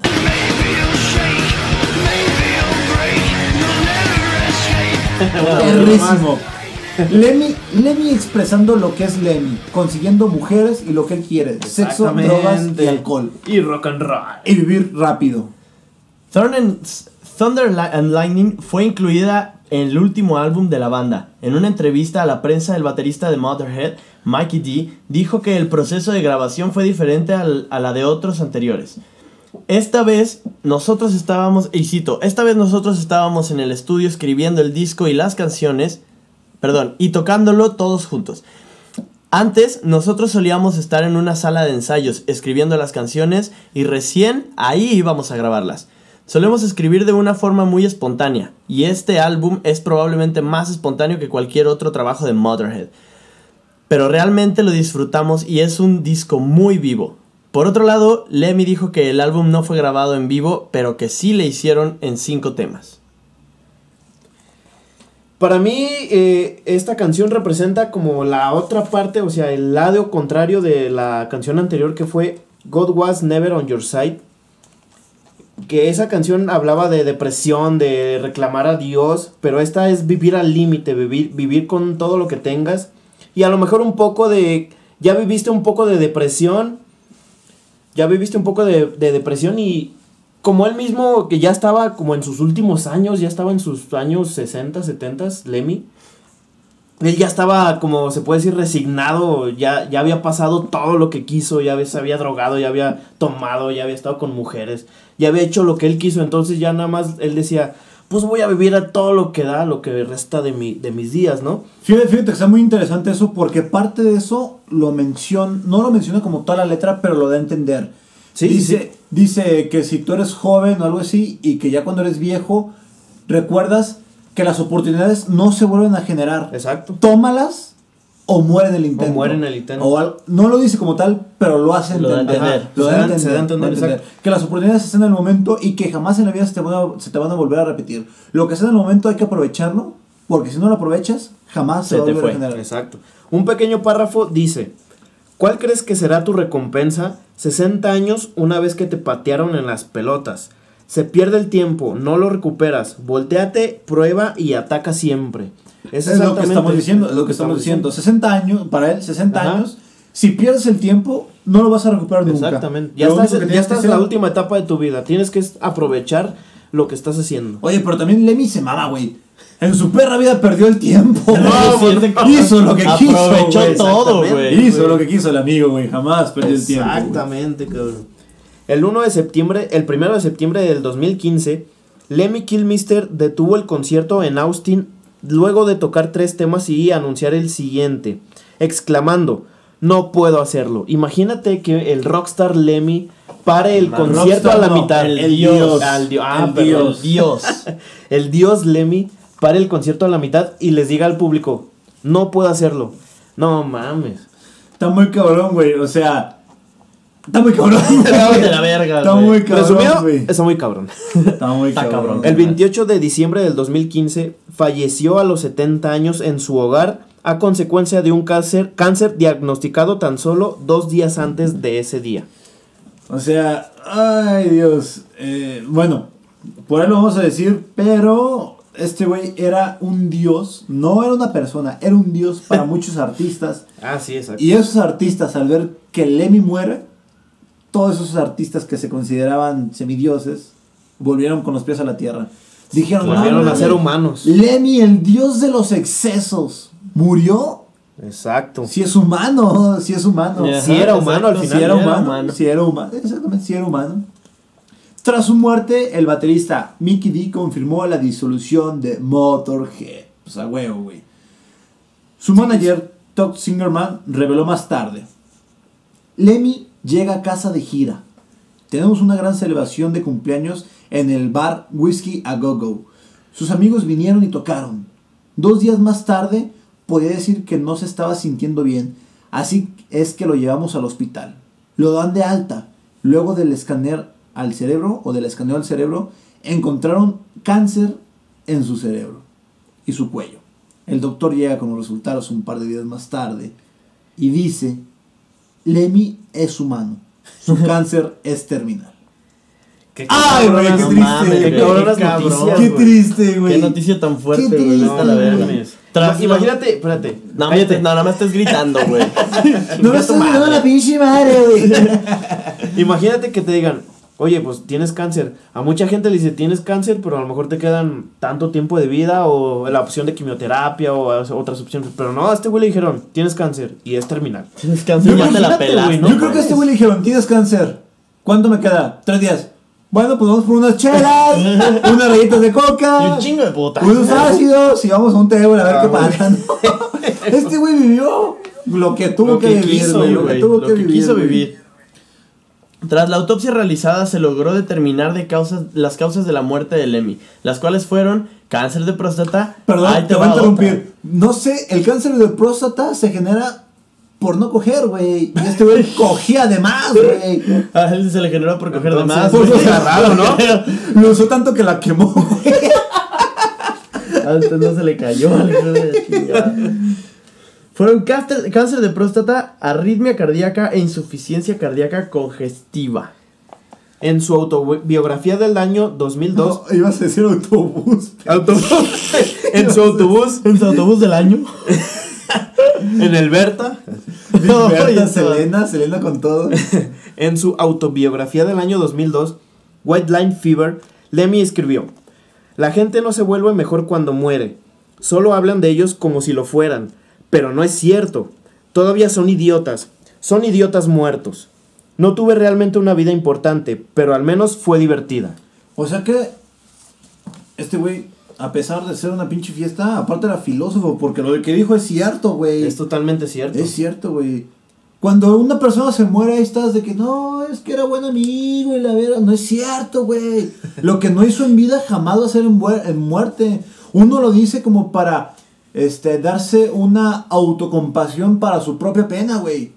Perrísimo. Lemmy, Lemmy expresando lo que es Lemmy, consiguiendo mujeres y lo que él quiere, sexo, drogas y alcohol. Y rock and roll. Y vivir rápido. Thunder and, Lightning fue incluida en el último álbum de la banda. En una entrevista a la prensa, el baterista de Motorhead, Mikey D, dijo que el proceso de grabación fue diferente al- a la de otros anteriores. Esta vez nosotros estábamos, y cito, esta vez nosotros estábamos en el estudio escribiendo el disco y las canciones, perdón, y tocándolo todos juntos. Antes nosotros solíamos estar en una sala de ensayos escribiendo las canciones y recién ahí íbamos a grabarlas. Solemos escribir de una forma muy espontánea y este álbum es probablemente más espontáneo que cualquier otro trabajo de Motorhead. Pero realmente lo disfrutamos y es un disco muy vivo. Por otro lado, Lemmy dijo que el álbum no fue grabado en vivo, pero que sí le hicieron en cinco temas. Para mí, eh, esta canción representa como la otra parte, o sea, el lado contrario de la canción anterior que fue God Was Never on Your Side. Que esa canción hablaba de depresión, de reclamar a Dios, pero esta es vivir al límite, vivir, vivir con todo lo que tengas. Y a lo mejor un poco de, ya viviste un poco de depresión, ya viviste un poco de, de depresión y como él mismo, que ya estaba como en sus últimos años, ya estaba en sus años 60, 70, Lemmy. Él ya estaba, como se puede decir, resignado, ya, ya había pasado todo lo que quiso, ya se había drogado, ya había tomado, ya había estado con mujeres, ya había hecho lo que él quiso, entonces ya nada más él decía, pues voy a vivir a todo lo que da, lo que resta de, mi, de mis días, ¿no? Fíjate, fíjate está muy interesante eso porque parte de eso lo menciona, no lo menciona como toda la letra, pero lo da a entender. Sí, dice, sí. dice que si tú eres joven o algo así y que ya cuando eres viejo recuerdas que las oportunidades no se vuelven a generar. Exacto. Tómalas o muere en el intento. muere en el intento. O al- no lo dice como tal, pero lo hace Lo da a entender. entender. Lo da entender. se da entender, exacto. Que las oportunidades están en el momento y que jamás en la vida se te van a, se te van a volver a repetir. Lo que está en el momento hay que aprovecharlo, porque si no lo aprovechas, jamás se, Se va a te volver a generar. Exacto. Un pequeño párrafo dice, ¿cuál crees que será tu recompensa? 60 años una vez que te patearon en las pelotas. Se pierde el tiempo, no lo recuperas. Volteate, prueba y ataca siempre. Es, lo que estamos diciendo, es lo que estamos diciendo. 60 años, para él, 60 Ajá. años. Si pierdes el tiempo, no lo vas a recuperar nunca. Exactamente. Ya Lo estás, ya en la última etapa de tu vida. Tienes que aprovechar lo que estás haciendo. Oye, pero también Lemmy se mama, güey. En su perra vida perdió el tiempo. No, hizo lo que quiso. Aprovechó todo, güey. Hizo lo que quiso el amigo, güey. Jamás perdió el tiempo. Exactamente, cabrón. El 1 de septiembre, el 1 de septiembre del 2015, Lemmy Kilmister detuvo el concierto en Austin luego de tocar tres temas y anunciar el siguiente, exclamando, no puedo hacerlo. Imagínate que el rockstar Lemmy pare el concierto rockstar a la no, mitad. el dios. Al ah, El perdón. dios. Dios. El [LAUGHS] dios Lemmy pare el concierto a la mitad y les diga al público, no puedo hacerlo. No mames. Está muy cabrón, güey. O sea, Está muy cabrón. [LAUGHS] Está de la verga, Está muy cabrón. Resumido, está muy cabrón. Está muy Está cabrón. El 28 de diciembre del 2015 falleció a los 70 años en su hogar a consecuencia de un cáncer, cáncer diagnosticado tan solo dos días antes de ese día. O sea, ay Dios. Eh, bueno, por ahí lo vamos a decir, pero este güey era un dios, no era una persona, era un dios para [LAUGHS] muchos artistas. Ah, sí, exacto. Y esos artistas, al ver que Lemmy muere, todos esos artistas que se consideraban semidioses, volvieron con los pies a la tierra. Dijeron, Volvieron "No, a ser humanos. Lemmy, el dios de los excesos, murió. Exacto. Si es humano, [LAUGHS] si es humano. Ajá, Sí era humano al Si final, era era humano, humano. si era humano, exactamente, si era humano. Tras su muerte, el baterista Mickey D confirmó la disolución de Motorhead. Pues a huevo, güey. Su manager, Todd Singerman, reveló más tarde. Lemmy llega a casa de gira. Tenemos una gran celebración de cumpleaños en el bar Whiskey a Go Go. Sus amigos vinieron y tocaron. Dos días más tarde, podía decir que no se estaba sintiendo bien, así es que lo llevamos al hospital. Lo dan de alta. Luego del escáner al cerebro o del escaneo al cerebro, encontraron cáncer en su cerebro y su cuello. El doctor llega con los resultados un par de días más tarde y dice, Lemmy es humano, su [LAUGHS] cáncer es terminal. Qué Ay, güey, qué triste. mames, Qué güey, cabronas qué cabrón, noticias, Qué güey. triste, güey. Qué noticia tan fuerte, Qué güey. Está la triste, verga. güey. Tras- Imagínate, espérate. No, cállate. me- [LAUGHS] no, nada más estás gritando, güey. No me estás dando la pinche madre, güey. [LAUGHS] Imagínate que te digan, oye, pues tienes cáncer. A mucha gente le dice, tienes cáncer, pero a lo mejor te quedan tanto tiempo de vida o la opción de quimioterapia o otras opciones. Pero no, a este güey le dijeron, tienes cáncer y es terminal. Tienes cáncer, ya te la. Yo creo que a este güey le dijeron, tienes cáncer. ¿Cuánto me queda? Tres días. Bueno, pues vamos por unas chelas, [LAUGHS] unas rayitas de coca, Y un chingo de puta. unos ácidos y vamos a un table a ver Ah, qué güey. pasa. ¿no? [LAUGHS] Este güey vivió lo que tuvo Lo que, que vivir, quiso, güey. Lo que güey, tuvo lo que que vivir. quiso vivir. Tras la autopsia realizada se logró determinar de causas, las causas de la muerte de Lemmy, las cuales fueron cáncer de próstata. Perdón, Ahí te voy a interrumpir. otra. No sé, el cáncer de próstata se genera por no coger, güey. Y este güey [LAUGHS] cogía de más, güey. A [LAUGHS] él se le generó por coger de más. pues, güey. o sea, raro, ¿no? [LAUGHS] Lo usó tanto que la quemó, güey. Antes no se le cayó al hijo de la chingada. Fueron cáncer, cáncer de próstata, arritmia cardíaca e insuficiencia cardíaca congestiva. En su autobiografía del año 2002, No, ibas a decir autobús. [LAUGHS] autobús, [LAUGHS] en su autobús, En su autobús del año. [LAUGHS] en el Berta, No, Berta, Selena, Selena con todo. en su autobiografía del año 2002, White Line Fever, Lemmy escribió, La gente no se vuelve mejor cuando muere, solo hablan de ellos como si lo fueran, pero no es cierto, todavía son idiotas, son idiotas muertos. No tuve realmente una vida importante, pero al menos fue divertida. O sea que este güey, a pesar de ser una pinche fiesta, aparte era filósofo, porque lo que dijo es cierto, güey. Es totalmente cierto. Es cierto, güey. Cuando una persona se muere, ahí estás de que no, es que era buen amigo y la vera. No es cierto, güey. [LAUGHS] Lo que no hizo en vida jamás va a ser en muerte. Uno lo dice como para este, darse una autocompasión para su propia pena, güey.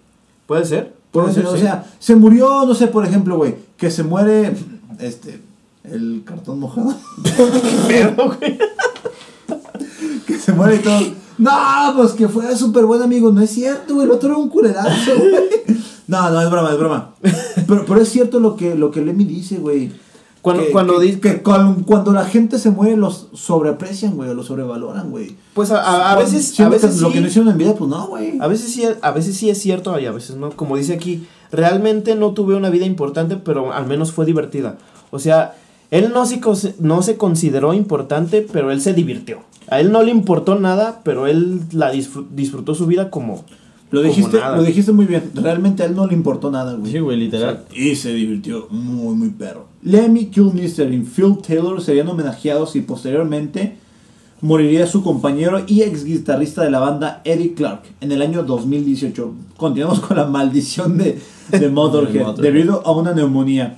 ¿Puede ser? Puede ser, o sí. sea, se murió, no sé, por ejemplo, güey, que se muere este el cartón mojado. [LAUGHS] que se muere y todo. No, pues que fue súper buen amigo. No es cierto, güey. El otro era un culerazo, güey. No, no, es broma, es broma. Pero, pero es cierto lo que, lo que Lemmy dice, güey. Cuando- que, cuando que- dice- que cuando, cuando la gente se muere los sobreaprecian, güey, o los sobrevaloran, güey. Pues a, a- a veces, a veces lo que no sí, hicieron en vida, pues no, güey. a veces sí, a veces sí es cierto y a veces no. Como dice aquí, realmente no tuve una vida importante, pero al menos fue divertida. O sea, él no se, no se consideró importante, pero él se divirtió. A él no le importó nada, pero él la disfrut- disfrutó su vida como... Lo dijiste, lo dijiste muy bien. Realmente a él no le importó nada, güey. Sí, güey, literal. Y se divirtió muy, muy perro. Lemmy Kilmister y Phil Taylor serían homenajeados y posteriormente moriría su compañero y ex guitarrista de la banda Eddie Clark en el año 2018. Continuamos con la maldición de, [LAUGHS] de Motorhead debido a una neumonía.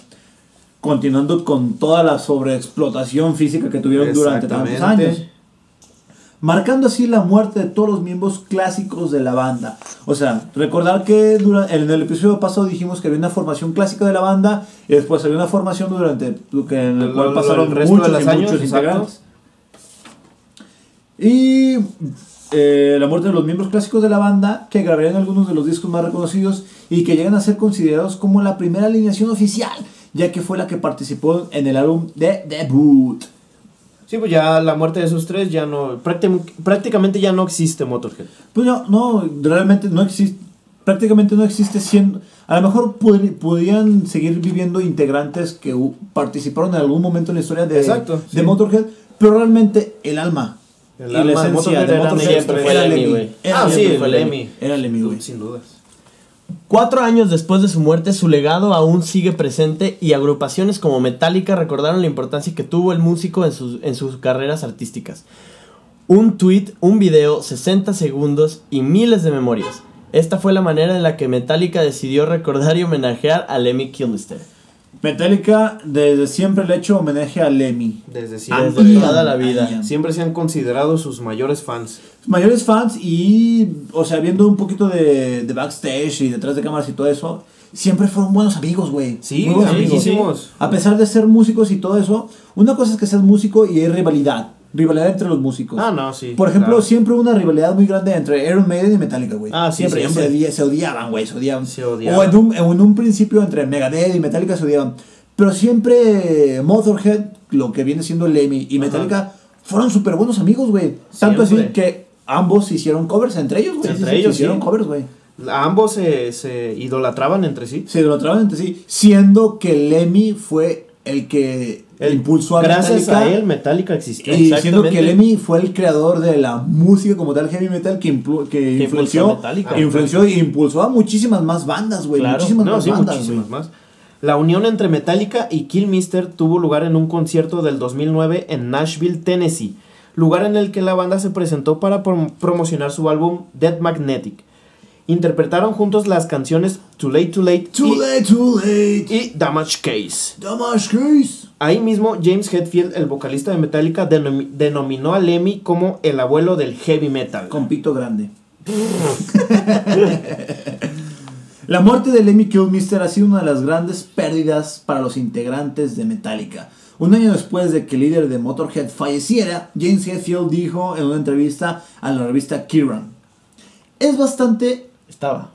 Continuando con toda la sobreexplotación física que tuvieron durante tantos años. Marcando así la muerte de todos los miembros clásicos de la banda. O sea, recordar que en el episodio pasado dijimos que había una formación clásica de la banda y después había una formación durante que en el cual pasaron el de muchos los y años, muchos integrantes. Y eh, la muerte de los miembros clásicos de la banda, que grabarían algunos de los discos más reconocidos y que llegan a ser considerados como la primera alineación oficial, ya que fue la que participó en el álbum de debut. Sí, pues ya la muerte de esos tres ya no. prácticamente ya no existe Motorhead. Pues no, no, realmente no existe, prácticamente no existe siendo, a lo mejor pod- podían seguir viviendo integrantes que participaron en algún momento en la historia de, Exacto, de. Motorhead, pero realmente el alma El y alma la de Motorhead de Motorhead era Lemmy, Lemmy. güey. Era ah, sí, fue. Lemmy. Era Lemmy, güey. Sin dudas. Cuatro años después de su muerte, su legado aún sigue presente y agrupaciones como Metallica recordaron la importancia que tuvo el músico en sus, en sus carreras artísticas. Un tweet, un video, 60 segundos y miles de memorias. Esta fue la manera en la que Metallica decidió recordar y homenajear a Lemmy Kilmister. Metallica desde siempre le ha hecho homenaje a Lemmy. Desde Desde siempre. toda la vida. Ian. Siempre se han considerado sus mayores fans. Mayores fans y, o sea, viendo un poquito de, de backstage y detrás de cámaras y todo eso, siempre fueron buenos amigos, güey. Sí, Muy buenos amigos. amiguísimos. A pesar de ser músicos y todo eso, una cosa es que seas músico y hay rivalidad. Rivalidad entre los músicos. Ah, no, sí. Por ejemplo, claro. siempre hubo una rivalidad muy grande entre Iron Maiden y Metallica, güey. Ah, sí, siempre, siempre. Se, odia- se odiaban, güey, se odiaban. Se odiaban. O en un, en un principio entre Megadeth y Metallica se odiaban. Pero siempre Motorhead, lo que viene siendo Lemmy y Metallica, fueron súper buenos amigos, güey. Tanto así que ambos hicieron covers entre ellos, güey. Entre Sí, ellos, hicieron sí. covers, güey. Ambos se, se idolatraban entre sí. Se lo traban entre sí, siendo que Lemmy fue el que El- impulsó a Gracias Metallica. a él, Metallica existió. Y siendo que. Lemmy fue el creador de la música como tal heavy metal que, que Que influenció, Metallica. influenció y impulsó a muchísimas más bandas, güey. Claro. Muchísimas No, más sí, bandas, muchísimas güey. más. La unión entre Metallica y Killmister tuvo lugar en un concierto del 2009 en Nashville, Tennessee, lugar en el que la banda se presentó para prom- promocionar su álbum Dead Magnetic. Interpretaron juntos las canciones Too Late Too Late Too y, late, too late. y Damage Case. Damage Case. Ahí mismo James Hetfield, el vocalista de Metallica, denomi- denominó a Lemmy como el abuelo del heavy metal. Con pito grande. [LAUGHS] La muerte de Lemmy Kilmister ha sido una de las grandes pérdidas para los integrantes de Metallica. Un año después de que el líder de Motorhead falleciera, James Hetfield dijo en una entrevista a la revista Kerrang. Es bastante Estaba.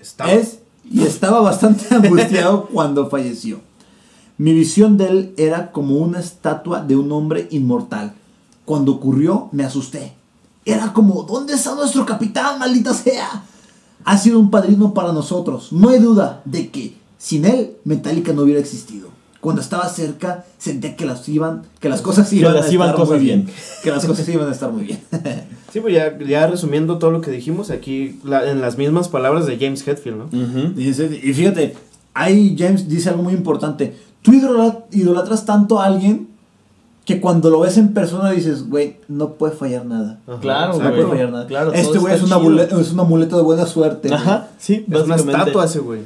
Estaba- Es y estaba bastante [LAUGHS] angustiado cuando falleció. Mi visión de él era como una estatua de un hombre inmortal. Cuando ocurrió, me asusté. Era como, ¿dónde está nuestro capitán, maldita sea? Ha sido un padrino para nosotros. No hay duda de que sin él, Metallica no hubiera existido. Cuando estaba cerca, sentía que las iban, que las cosas iban las a iban estar cosas muy bien. bien. Que las cosas iban a estar muy bien. Sí, pues ya, ya resumiendo todo lo que dijimos aquí, la- en las mismas palabras de James Hetfield, ¿no? Ujú. Dice- y fíjate, ahí James dice algo muy importante. Tú idola- idolatras tanto a alguien que cuando lo ves en persona dices, güey, no puede fallar nada. Ajá, Claro, No puede fallar nada. Claro, este güey es, una es un amuleto de buena suerte. Ajá, sí, Es una estatua ese güey.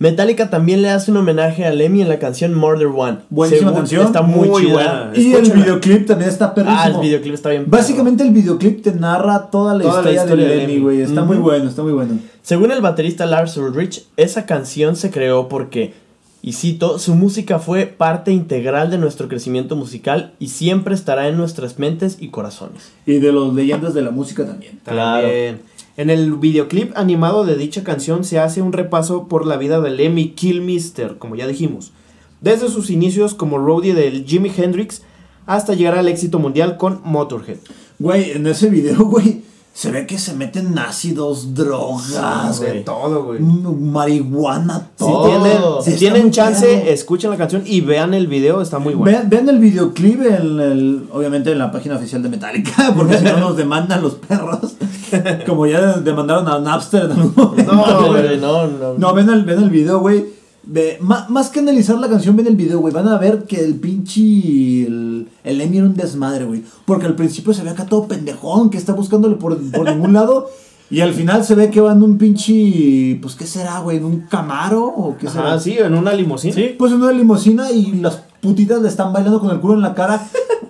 Metallica también le hace un homenaje a Lemmy en la canción Murder One. Buenísima Según- canción, Está muy, muy chida. buena. Y el videoclip también está perrísimo. Ah, el videoclip está bien. Básicamente el videoclip te narra toda la Toda la historia, historia de Lemmy, güey. Está muy bueno, está muy bueno. Según el baterista Lars Ulrich, esa canción se creó porque, y cito, su música fue parte integral de nuestro crecimiento musical y siempre estará en nuestras mentes y corazones. Y de los leyendas de la música también. Claro. También. En el videoclip animado de dicha canción se hace un repaso por la vida de Lemmy Kilmister, como ya dijimos. Desde sus inicios como roadie del Jimi Hendrix hasta llegar al éxito mundial con Motorhead. Güey, en ese video, [LAUGHS] güey, se ve que se meten ácidos, drogas, de todo, güey. Mm, marihuana, Si todo. tienen, Sí, si tienen chance, escuchen la canción y vean el video, está muy bueno. Vean, vean el videoclip, en el, obviamente en la página oficial de Metallica, [LAUGHS] porque si no nos demandan los perros. [LAUGHS] Como ya demandaron a Napster en algún momento. No, [LAUGHS] güey, no, no. No, ven el, ven el video, güey. Ve- ma- más que analizar la canción, ven el video, güey. Van a ver que el pinche. El, el Lemmy era un desmadre, güey. Porque al principio se ve acá todo pendejón, que está buscándole por, por ningún [LAUGHS] lado. Y al final se ve que va en un pinche. Pues, ¿qué será, güey? ¿En un camaro? ¿O qué será? Ah, sí, en una limusina. Sí. Pues en una limusina y las putitas le están bailando con el culo en la cara.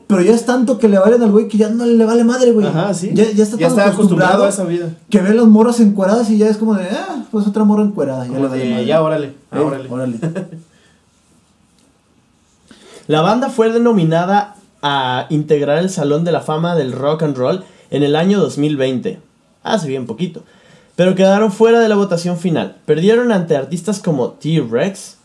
pero ya es tanto que le valen al güey que ya no le vale madre, güey. Ajá, sí. Ya, ya está Ya tan está acostumbrado acostumbrado a esa vida. que ve las morras encueradas y ya es como de, ah, pues otra morra encuerada. Ya Como de, madre. ya, órale, Eh, órale. órale. [LAUGHS] La banda fue denominada a integrar el Salón de la Fama del Rock and Roll en el año 2020. Hace bien poquito. Pero quedaron fuera de la votación final. Perdieron ante artistas como T-Rex,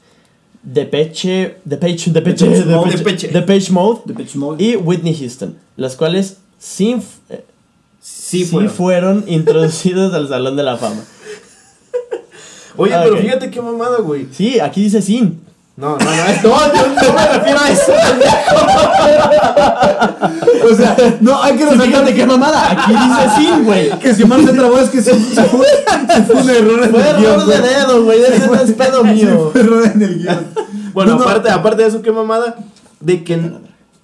Depeche, Depeche, Depeche, Depeche Mode. Depeche, Depeche Mode Depeche Mode. y Whitney Houston, las cuales sin, eh, Sí, sí fueron. fueron introducidos [LAUGHS] al Salón de la Fama. Oye, Ah, pero fíjate qué mamada, güey. Sí, aquí dice sin. No, no, no, es- [LAUGHS] no, no me refiero a eso. O sea, no, hay que Fíjate resaltar qué mamada, aquí dice sin, güey. que si mal se trabó es que se, se fue, se fue un error en Fue el guion, error de dedo, güey, ese no es pedo Sí, mío. fue error en el guion. Bueno, No, no, aparte, aparte de eso, qué mamada. De que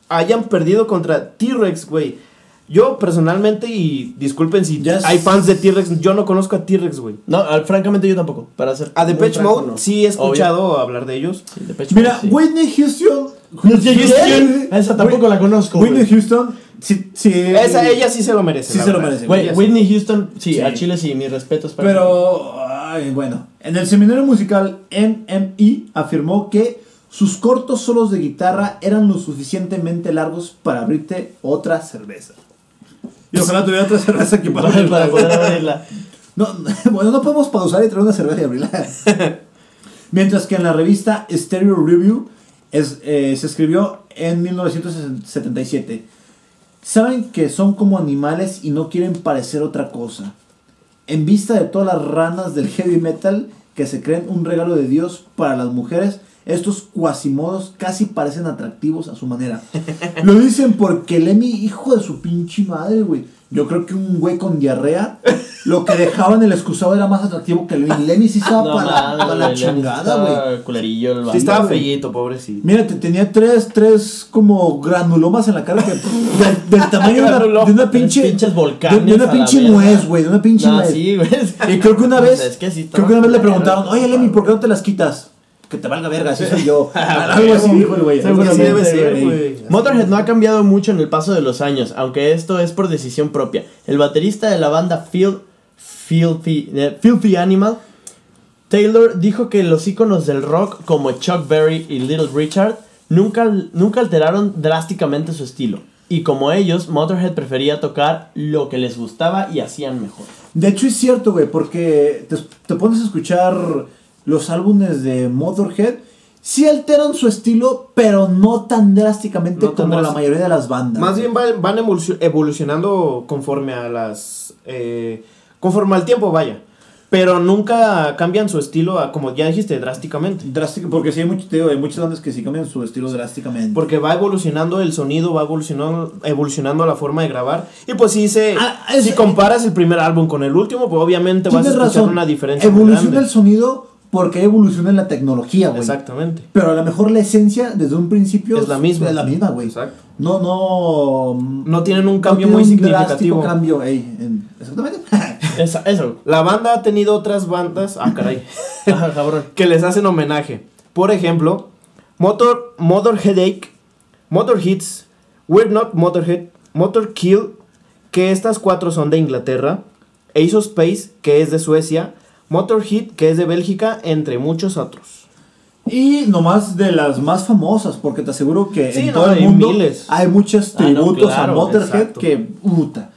hayan perdido contra T-Rex, güey. Yo personalmente, y disculpen si hay fans de T-Rex, yo no conozco a T-Rex, güey. No, francamente yo tampoco, para ser A Depeche Mode no. sí he Obvio. escuchado hablar de ellos. Sí, Depeche Mira, sí. Whitney Houston. Houston. Esa tampoco la conozco, Whitney. Houston. Sí, sí. Esa, ella sí se lo merece. Sí se lo merece. Whitney Houston, sí, Sí. a Chile sí, mis respetos para Pero, ay, bueno, en el seminario musical MME afirmó que sus cortos solos de guitarra eran lo suficientemente largos para abrirte otra cerveza. Y ojalá tuviera otra cerveza que para, [LAUGHS] para, para poder abrirla. No, [LAUGHS] bueno, no podemos pausar y traer una cerveza y abrirla. [LAUGHS] Mientras que en la revista Stereo Review es, eh, se escribió en 1977. Saben que son como animales y no quieren parecer otra cosa. En vista de todas las ranas del heavy metal que se creen un regalo de Dios para las mujeres, estos cuasimodos casi parecen atractivos a su manera. Lo dicen porque Lemmy, hijo de su pinche madre, güey. Yo creo que un güey con diarrea, lo que dejaba en el excusado era más atractivo que Lemmy. Lemmy sí estaba No, para la, chingada, güey. estaba Culerillo el Sí, estaba fellito, pobrecito. Mira, te- tenía tres, tres como granulomas en la cara que del, del tamaño de una, de una pinche pinches de, volcanes de una pinche nuez, güey, de una pinche No, nuez. sí, güey. Y creo que una [LAUGHS] vez, sea, es que sí creo que una vez le preguntaron, oye Lemmy, ¿por qué no te las quitas? Que te valga verga, así [LAUGHS] soy yo. Algo así dijo el güey. algo así. Seguramente, debe ser, güey. güey. Motorhead no ha cambiado mucho en el paso de los años, aunque esto es por decisión propia. El baterista de la banda Phil, Filthy, eh, Filthy Animal, Taylor, dijo que los íconos del rock como Chuck Berry y Little Richard nunca, nunca alteraron drásticamente su estilo. Y como ellos, Motorhead prefería tocar lo que les gustaba y hacían mejor. De hecho es cierto, güey, porque te, te pones a escuchar los álbumes de Motorhead, sí alteran su estilo, pero no tan drásticamente No tan como la mayoría de las bandas. Más bien van, van evolucio- evolucionando conforme a las. eh, conforme al tiempo, vaya. Pero nunca cambian su estilo, a, como ya dijiste, drásticamente. Drástico, porque sí hay, mucho, te digo, hay muchas bandas que sí cambian su estilo drásticamente. Porque va evolucionando el sonido, va evolucionando, evolucionando la forma de grabar. Y pues sí, se, Ah, es- si comparas el primer álbum con el último, pues obviamente vas a escuchar razón, una diferencia. muy evoluciona grande. el sonido porque evoluciona la tecnología, güey. Exactamente. Pero a lo mejor la esencia desde un principio Es la misma. Es la misma, güey. Exacto. No, no. No tienen un no cambio tiene muy un significativo. cambio, ey, en- exactamente. [LAUGHS] Esa- eso. La banda ha tenido otras bandas, ah caray, [LAUGHS] [LAUGHS] que les hacen homenaje. Por ejemplo, Motor, Motor Headache, Motor Hits, We're Not Motorhead, Motor Kill, que estas cuatro son de Inglaterra, Ace of Space, que es de Suecia, Motor Hit, que es de Bélgica, entre muchos otros. Y nomás de las más famosas, porque te aseguro que Sí, en no, todo el mundo miles. hay muchos Ah, no, tributos claro, a Motorhead exacto. que puta.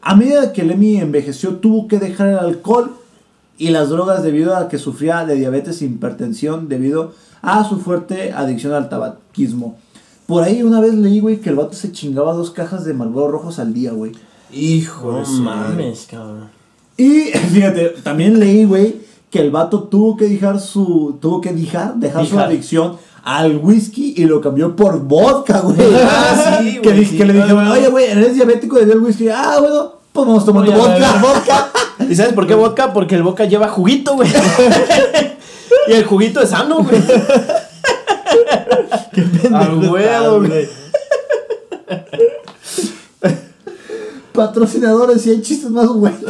A medida que Lemmy envejeció, tuvo que dejar el alcohol y las drogas debido a que sufría de diabetes e hipertensión debido a su fuerte adicción al tabaquismo. Por ahí una vez leí, güey, que el vato se chingaba dos cajas de Marlboro rojos al día, güey. Hijo No mames, cabrón. Y [LAUGHS] fíjate, también leí, güey, que el vato tuvo que dejar su. Tuvo que dejar, dejar su adicción al whisky y lo cambió por vodka, güey. Ah, [LAUGHS] sí, que, sí. que le dijeron, oye, güey, eres diabético de el whisky. Ah, bueno, pues vamos tomando Voy vodka. vodka. [LAUGHS] ¿Y sabes por qué vodka? Porque el vodka lleva juguito, güey. y el juguito es sano, güey. Al huevo, güey. Patrocinadores y hay chistes más buenos.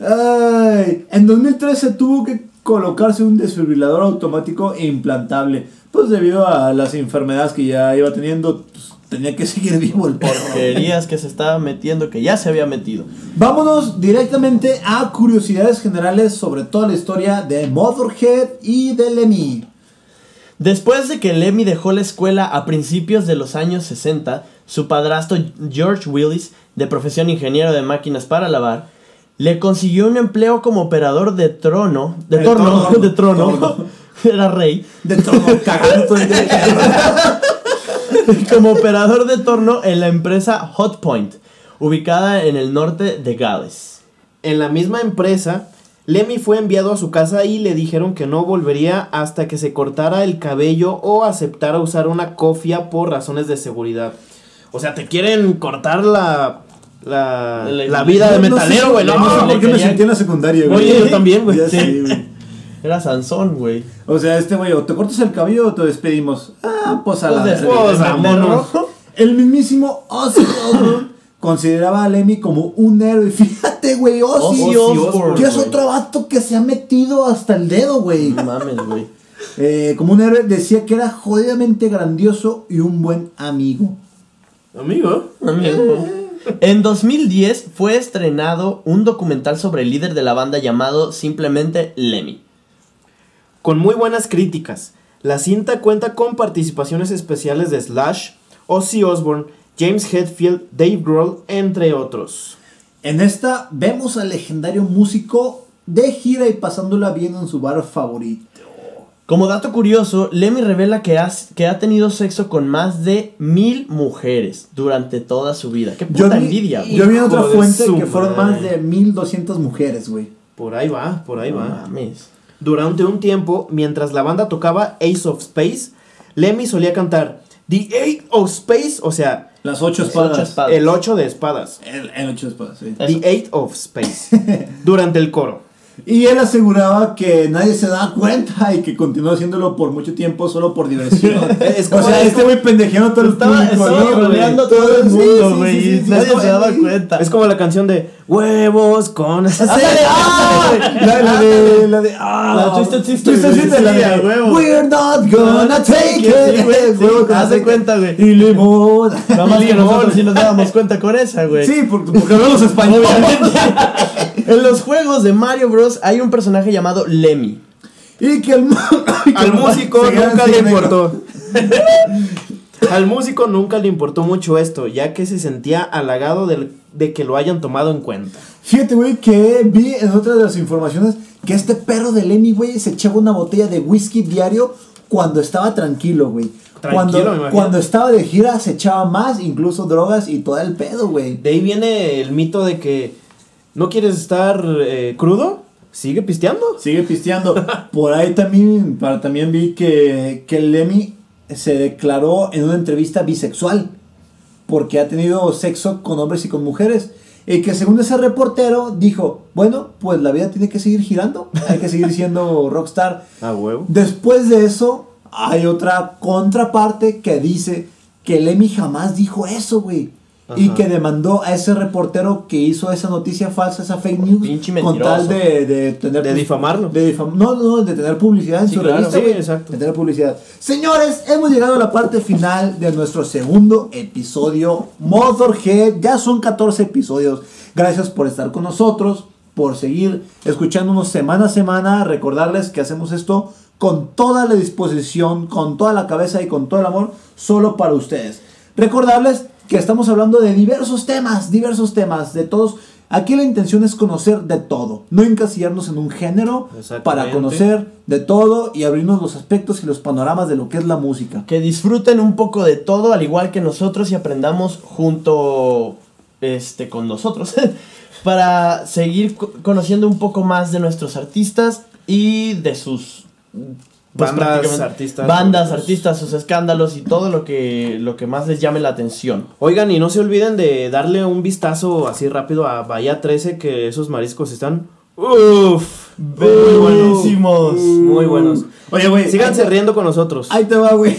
Ay, en 2013 tuvo que colocarse un desfibrilador automático e implantable. Pues debido a las enfermedades que ya iba teniendo, pues, tenía que seguir vivo el perro. Porquerías que se estaba metiendo, que ya se había metido. Vámonos directamente a curiosidades generales sobre toda la historia de Motherhead y de Lemmy. Después de que Lemmy dejó la escuela a principios de los años 60, su padrastro George Willis, de profesión ingeniero de máquinas para lavar, le consiguió un empleo como operador de trono, de De torno, torno, [LAUGHS] de trono, torno. [LAUGHS] era rey, De cagando día. [LAUGHS] como operador de torno en la empresa Hot Point, ubicada en el norte de Gales. En la misma empresa, Lemmy fue enviado a su casa y le dijeron que no volvería hasta que se cortara el cabello o aceptara usar una cofia por razones de seguridad. O sea, te quieren cortar la, la, La- la vida de No metalero, güey. No, No, sé por qué me querían- sentí en la secundaria, güey. Oye, yo también, güey. Sí. [LAUGHS] Era Sansón, güey. O sea, este güey, o te cortas el cabello o te despedimos. Ah, pues a la Pues después, vámonos. El mismísimo Ozzy [LAUGHS] consideraba a Lemmy como un héroe. Fíjate, güey, Ozzy. Que es otro vato que se ha metido hasta el dedo, güey. No mames, güey. [LAUGHS] Eh, como un héroe, decía que era jodidamente grandioso y un buen amigo. Amigo. En 2010 fue estrenado un documental sobre el líder de la banda llamado simplemente Lemmy. Con muy buenas críticas. La cinta cuenta con participaciones especiales de Slash, Ozzy Osbourne, James Hetfield, Dave Grohl, entre otros. En esta vemos al legendario músico de gira y pasándola bien en su bar favorito. Como dato curioso, Lemmy revela que, has- que ha tenido sexo con más de mil mujeres durante toda su vida. Qué puta vi- envidia, güey. Yo vi en otra de fuente que fueron madre. más de 1200 mujeres, güey. Por ahí va, por ahí No va. mames. Durante un tiempo, mientras la banda tocaba Ace of Space, Lemmy solía cantar The Eight of Space, o sea, Las ocho espadas. ocho espadas. el 8 de espadas. El, el ocho espadas, sí. The Eight of Space. [LAUGHS] durante el coro. Y él aseguraba que nadie se daba cuenta y que continuó haciéndolo por mucho tiempo solo por diversión. [LAUGHS] Es o como- sea, este güey pendejeando a todo el Estaba, público, estaba ¿no, todo el mundo, güey. sí, sí, y sí, nadie es se daba cuenta. Es como la canción de Huevos con... [LAUGHS] ¡Ah! La, la de. La de. ¡Ah! La Twisted Sister, la de. a huevo. We're not gonna take it. Aceite. cuenta, güey. Y limón. Nada más que [LAUGHS] nosotros sí nos dábamos cuenta con esa, güey. Sí, porque, porque hablamos español. En los juegos de Mario Bros. hay un personaje llamado Lemmy. Y que el. [COUGHS] y que Al músico nunca le importó. [LAUGHS] Al músico nunca le importó mucho esto, ya que se sentía halagado del- de que lo hayan tomado en cuenta. Fíjate, güey, que vi en otra de las informaciones que este perro de Lemmy, güey, se echaba una botella de whisky diario cuando estaba tranquilo, güey. Tranquilo, me Cuando, imagino. cuando estaba de gira se echaba más, incluso drogas y todo el pedo, güey. De ahí viene el mito de que no quieres estar eh, crudo, sigue pisteando. Sigue pisteando. [LAUGHS] Por ahí también, para, también vi que, que Lemmy se declaró en una entrevista bisexual. Porque ha tenido sexo con hombres y con mujeres. Y que según ese reportero dijo, bueno, pues la vida tiene que seguir girando. Hay que seguir siendo [LAUGHS] rockstar. A huevo. Después de eso, hay otra contraparte que dice que Lemmy jamás dijo eso, güey. Y que demandó a ese reportero que hizo esa noticia falsa, esa fake news, Pinche con tal de, de tener... De difamarlo. de difam- no, no, de tener publicidad en Sí, su claro. revista, Sí, güey. exacto. De tener publicidad. Señores, hemos llegado a la parte final de nuestro segundo episodio. Motorhead, ya son 14 episodios. Gracias por estar con nosotros, por seguir escuchándonos semana a semana. Recordarles que hacemos esto con toda la disposición, con toda la cabeza y con todo el amor, solo para ustedes. Recordarles que estamos hablando de diversos temas, diversos temas, de todos. Aquí la intención es conocer de todo, no encasillarnos en un género para conocer de todo y abrirnos los aspectos y los panoramas de lo que es la música. Que disfruten un poco de todo, al igual que nosotros, y aprendamos junto este, con nosotros. [LAUGHS] para seguir co- conociendo un poco más de nuestros artistas y de sus pues, Bandas, prácticamente, artistas, bandas, grupos. artistas, sus escándalos y todo lo que, lo que más les llame la atención. Oigan, y no se olviden de darle un vistazo así rápido a Bahía 13, que esos mariscos están... Uff, Buenísimos. Muy buenos. Oye, güey, Síganse riendo con nosotros. Ahí te va, güey.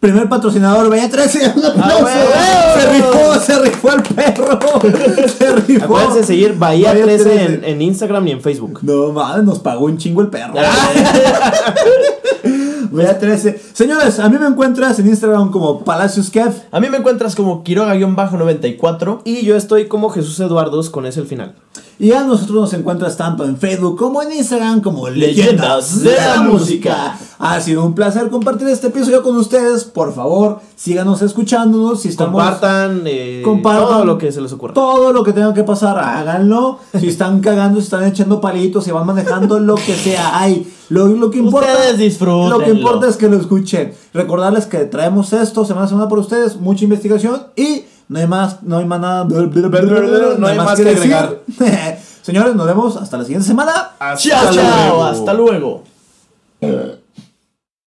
Primer patrocinador, Vaya 13. Un aplauso. huevo! se rifó, se rifó el perro. [LAUGHS] Se rifó. Acuérdense de seguir Bahía 13 en, en Instagram y en Facebook. No mames, nos pagó un chingo el perro. Ah. [LAUGHS] Vaya 13. Señores, a mí me encuentras en Instagram como Palacios Kev. A mí me encuentras como Quiroga-94. Y yo estoy como Jesús Eduardos con ese el final. Y a nosotros nos encuentras tanto en Facebook como en Instagram como Leyendas de la Música. Ha sido un placer compartir este episodio con ustedes. Por favor, síganos escuchándonos. Si estamos, Compartan, eh, Compartan. todo lo que se les ocurra. Todo lo que tenga que pasar, háganlo. Si están cagando, si están echando palitos, si van manejando, lo que sea. Ay, lo, lo que importa. Lo que importa es que lo escuchen. Recordarles que traemos esto semana a semana por ustedes, mucha investigación y no hay más, no hay más nada. No hay más que agregar. [LAUGHS] Señores, nos vemos hasta la siguiente semana. Chao, chao. Hasta luego.